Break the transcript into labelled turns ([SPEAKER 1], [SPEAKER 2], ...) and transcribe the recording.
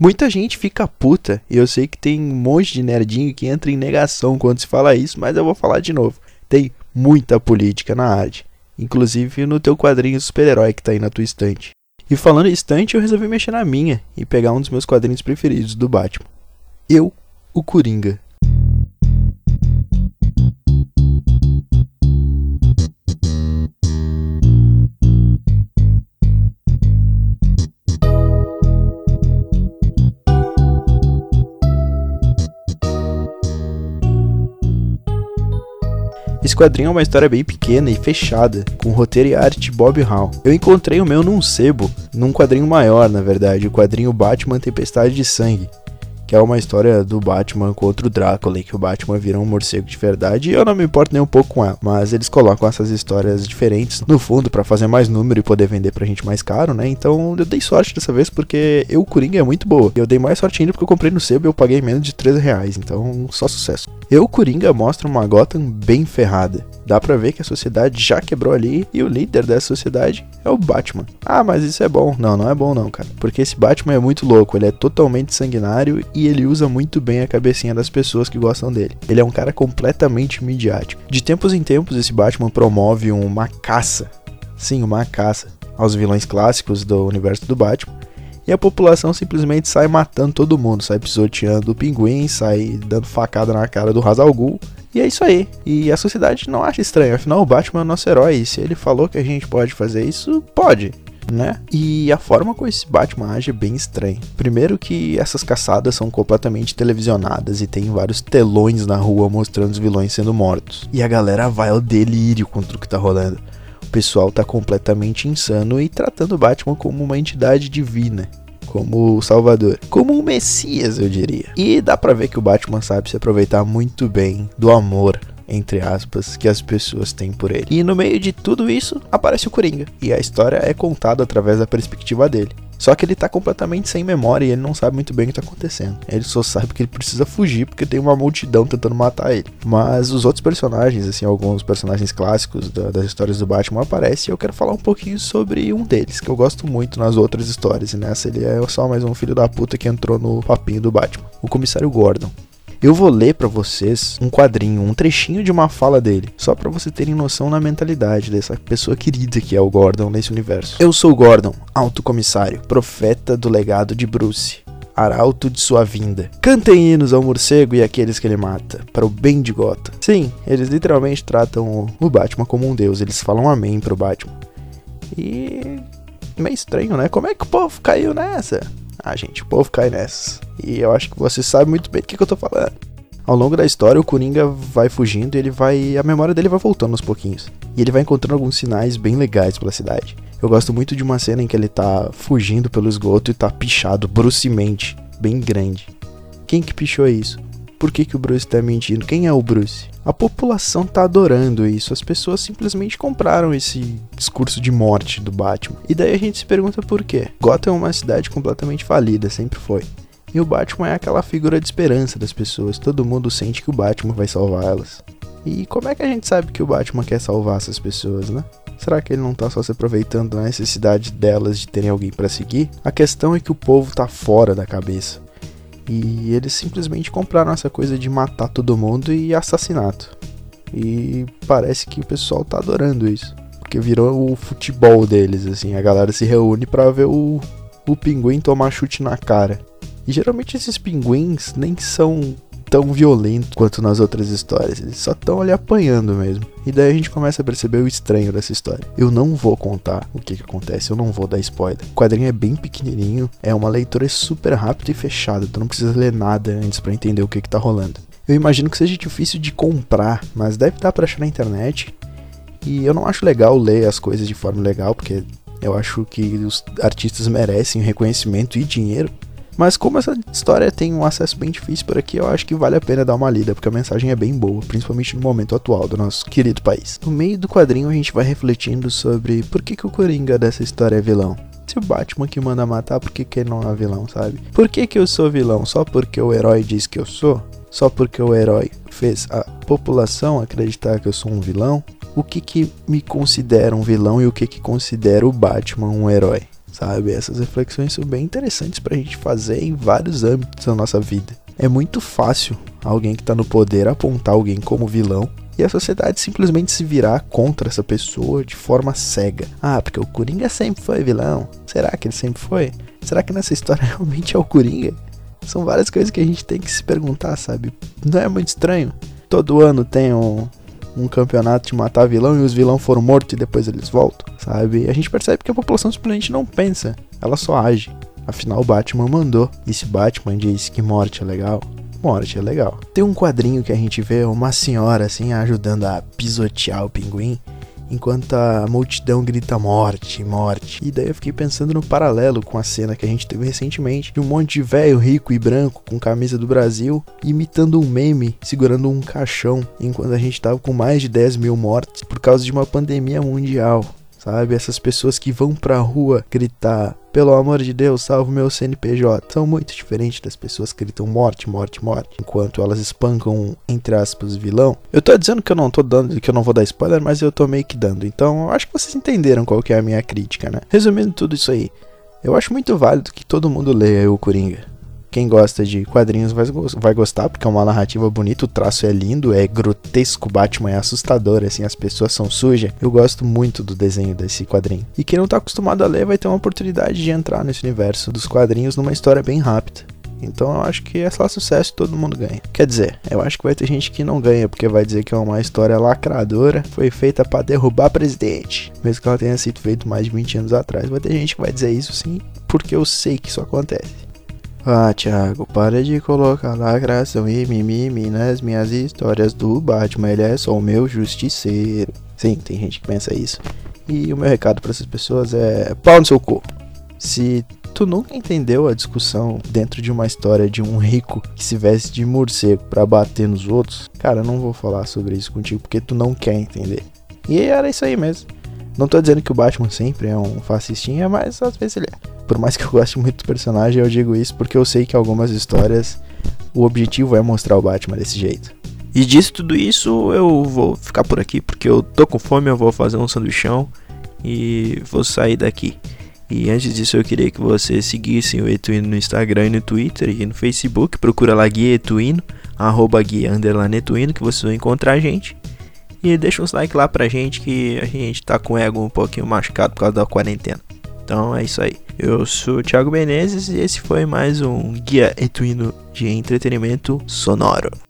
[SPEAKER 1] Muita gente fica puta, e eu sei que tem um monte de nerdinho que entra em negação quando se fala isso, mas eu vou falar de novo. Tem muita política na arte, inclusive no teu quadrinho super-herói que tá aí na tua estante. E falando em estante, eu resolvi mexer na minha e pegar um dos meus quadrinhos preferidos do Batman. Eu, o Coringa. Esse quadrinho é uma história bem pequena e fechada, com roteiro e arte de Bob Hall. Eu encontrei o meu num sebo, num quadrinho maior, na verdade, o quadrinho Batman Tempestade de Sangue, que é uma história do Batman contra o Drácula, que o Batman vira um morcego de verdade, e eu não me importo nem um pouco com ela, mas eles colocam essas histórias diferentes no fundo para fazer mais número e poder vender pra gente mais caro, né? Então eu dei sorte dessa vez porque eu, Coringa, é muito boa. Eu dei mais sorte ainda porque eu comprei no sebo e eu paguei menos de 13 reais, então só sucesso. Eu, Coringa, mostra uma Gotham bem ferrada. Dá pra ver que a sociedade já quebrou ali e o líder dessa sociedade é o Batman. Ah, mas isso é bom. Não, não é bom não, cara. Porque esse Batman é muito louco, ele é totalmente sanguinário e ele usa muito bem a cabecinha das pessoas que gostam dele. Ele é um cara completamente midiático. De tempos em tempos, esse Batman promove uma caça. Sim, uma caça aos vilões clássicos do universo do Batman e a população simplesmente sai matando todo mundo, sai pisoteando o pinguim, sai dando facada na cara do Hazal. E é isso aí. E a sociedade não acha estranho, afinal o Batman é o nosso herói, e se ele falou que a gente pode fazer isso, pode. Né? E a forma como esse Batman age é bem estranha. Primeiro que essas caçadas são completamente televisionadas e tem vários telões na rua mostrando os vilões sendo mortos. E a galera vai ao delírio contra o que tá rolando. O pessoal tá completamente insano e tratando o Batman como uma entidade divina como o Salvador, como um Messias, eu diria. E dá para ver que o Batman sabe se aproveitar muito bem do amor entre aspas, que as pessoas têm por ele. E no meio de tudo isso, aparece o Coringa, e a história é contada através da perspectiva dele. Só que ele tá completamente sem memória e ele não sabe muito bem o que tá acontecendo. Ele só sabe que ele precisa fugir porque tem uma multidão tentando matar ele. Mas os outros personagens, assim, alguns personagens clássicos da, das histórias do Batman aparecem e eu quero falar um pouquinho sobre um deles, que eu gosto muito nas outras histórias. E nessa ele é só mais um filho da puta que entrou no papinho do Batman. O comissário Gordon. Eu vou ler para vocês um quadrinho, um trechinho de uma fala dele, só para vocês terem noção na mentalidade dessa pessoa querida que é o Gordon nesse universo. Eu sou Gordon, alto comissário, profeta do legado de Bruce arauto de sua vinda. Cantem hinos ao morcego e àqueles que ele mata, para o bem de Gotham. Sim, eles literalmente tratam o Batman como um deus, eles falam amém pro Batman. E. meio estranho, né? Como é que o povo caiu nessa? Ah, gente, o povo cai nessas. E eu acho que você sabe muito bem do que, que eu tô falando. Ao longo da história, o Coringa vai fugindo e ele vai. A memória dele vai voltando aos pouquinhos. E ele vai encontrando alguns sinais bem legais pela cidade. Eu gosto muito de uma cena em que ele tá fugindo pelo esgoto e tá pichado brucemente, bem grande. Quem que pichou isso? Por que, que o Bruce tá mentindo? Quem é o Bruce? A população tá adorando isso, as pessoas simplesmente compraram esse discurso de morte do Batman. E daí a gente se pergunta por quê. Gotham é uma cidade completamente falida, sempre foi. E o Batman é aquela figura de esperança das pessoas, todo mundo sente que o Batman vai salvar elas. E como é que a gente sabe que o Batman quer salvar essas pessoas, né? Será que ele não tá só se aproveitando da necessidade delas de terem alguém para seguir? A questão é que o povo tá fora da cabeça. E eles simplesmente compraram essa coisa de matar todo mundo e assassinato. E parece que o pessoal tá adorando isso. Porque virou o futebol deles, assim. A galera se reúne para ver o, o pinguim tomar chute na cara. E geralmente esses pinguins nem são tão violento quanto nas outras histórias. Eles só estão ali apanhando mesmo. E daí a gente começa a perceber o estranho dessa história. Eu não vou contar o que, que acontece, eu não vou dar spoiler. O quadrinho é bem pequenininho, é uma leitura super rápida e fechada. Tu não precisa ler nada antes para entender o que, que tá rolando. Eu imagino que seja difícil de comprar, mas deve dar pra achar na internet. E eu não acho legal ler as coisas de forma legal, porque eu acho que os artistas merecem reconhecimento e dinheiro. Mas como essa história tem um acesso bem difícil por aqui, eu acho que vale a pena dar uma lida, porque a mensagem é bem boa, principalmente no momento atual do nosso querido país. No meio do quadrinho a gente vai refletindo sobre por que, que o Coringa dessa história é vilão. Se o Batman que manda matar, por que, que ele não é vilão, sabe? Por que, que eu sou vilão? Só porque o herói diz que eu sou? Só porque o herói fez a população acreditar que eu sou um vilão? O que que me considera um vilão e o que que considera o Batman um herói? Sabe? Essas reflexões são bem interessantes pra gente fazer em vários âmbitos da nossa vida. É muito fácil alguém que tá no poder apontar alguém como vilão e a sociedade simplesmente se virar contra essa pessoa de forma cega. Ah, porque o Coringa sempre foi vilão. Será que ele sempre foi? Será que nessa história realmente é o Coringa? São várias coisas que a gente tem que se perguntar, sabe? Não é muito estranho? Todo ano tem um, um campeonato de matar vilão e os vilões foram mortos e depois eles voltam, sabe? A gente percebe que a população simplesmente não pensa, ela só age. Afinal, o Batman mandou. E se Batman diz que morte é legal, morte é legal. Tem um quadrinho que a gente vê uma senhora assim ajudando a pisotear o pinguim. Enquanto a multidão grita morte, morte. E daí eu fiquei pensando no paralelo com a cena que a gente teve recentemente de um monte de velho rico e branco com camisa do Brasil imitando um meme segurando um caixão enquanto a gente tava com mais de 10 mil mortes por causa de uma pandemia mundial sabe? Essas pessoas que vão pra rua gritar, pelo amor de Deus, salve meu CNPJ, são muito diferentes das pessoas que gritam morte, morte, morte, enquanto elas espancam, entre aspas, vilão. Eu tô dizendo que eu não tô dando, que eu não vou dar spoiler, mas eu tô meio que dando, então eu acho que vocês entenderam qual que é a minha crítica, né? Resumindo tudo isso aí, eu acho muito válido que todo mundo leia o Coringa. Quem gosta de quadrinhos vai, vai gostar, porque é uma narrativa bonita, o traço é lindo, é grotesco, Batman é assustador, assim, as pessoas são sujas. Eu gosto muito do desenho desse quadrinho. E quem não tá acostumado a ler vai ter uma oportunidade de entrar nesse universo dos quadrinhos numa história bem rápida. Então eu acho que é só sucesso todo mundo ganha. Quer dizer, eu acho que vai ter gente que não ganha, porque vai dizer que é uma história lacradora, foi feita para derrubar presidente. Mesmo que ela tenha sido feita mais de 20 anos atrás. Vai ter gente que vai dizer isso sim, porque eu sei que isso acontece. Ah, Thiago, para de colocar lacração e mimimi nas minhas histórias do Batman, ele é só o meu justiceiro. Sim, tem gente que pensa isso. E o meu recado para essas pessoas é: pau no seu cu. Se tu nunca entendeu a discussão dentro de uma história de um rico que se veste de morcego para bater nos outros, cara, eu não vou falar sobre isso contigo porque tu não quer entender. E era isso aí mesmo. Não tô dizendo que o Batman sempre é um fascistinha, mas às vezes ele é por mais que eu goste muito do personagem, eu digo isso porque eu sei que algumas histórias o objetivo é mostrar o Batman desse jeito. E disso tudo isso, eu vou ficar por aqui porque eu tô com fome, eu vou fazer um sanduichão e vou sair daqui. E antes disso eu queria que vocês seguissem o Etuino no Instagram e no Twitter e no Facebook. Procura lá Guia Etuino, arroba Guia Underline Etuino, que vocês vão encontrar a gente. E deixa uns like lá pra gente que a gente tá com o ego um pouquinho machucado por causa da quarentena. Então é isso aí. Eu sou o Thiago Menezes e esse foi mais um Guia Etuino de Entretenimento Sonoro.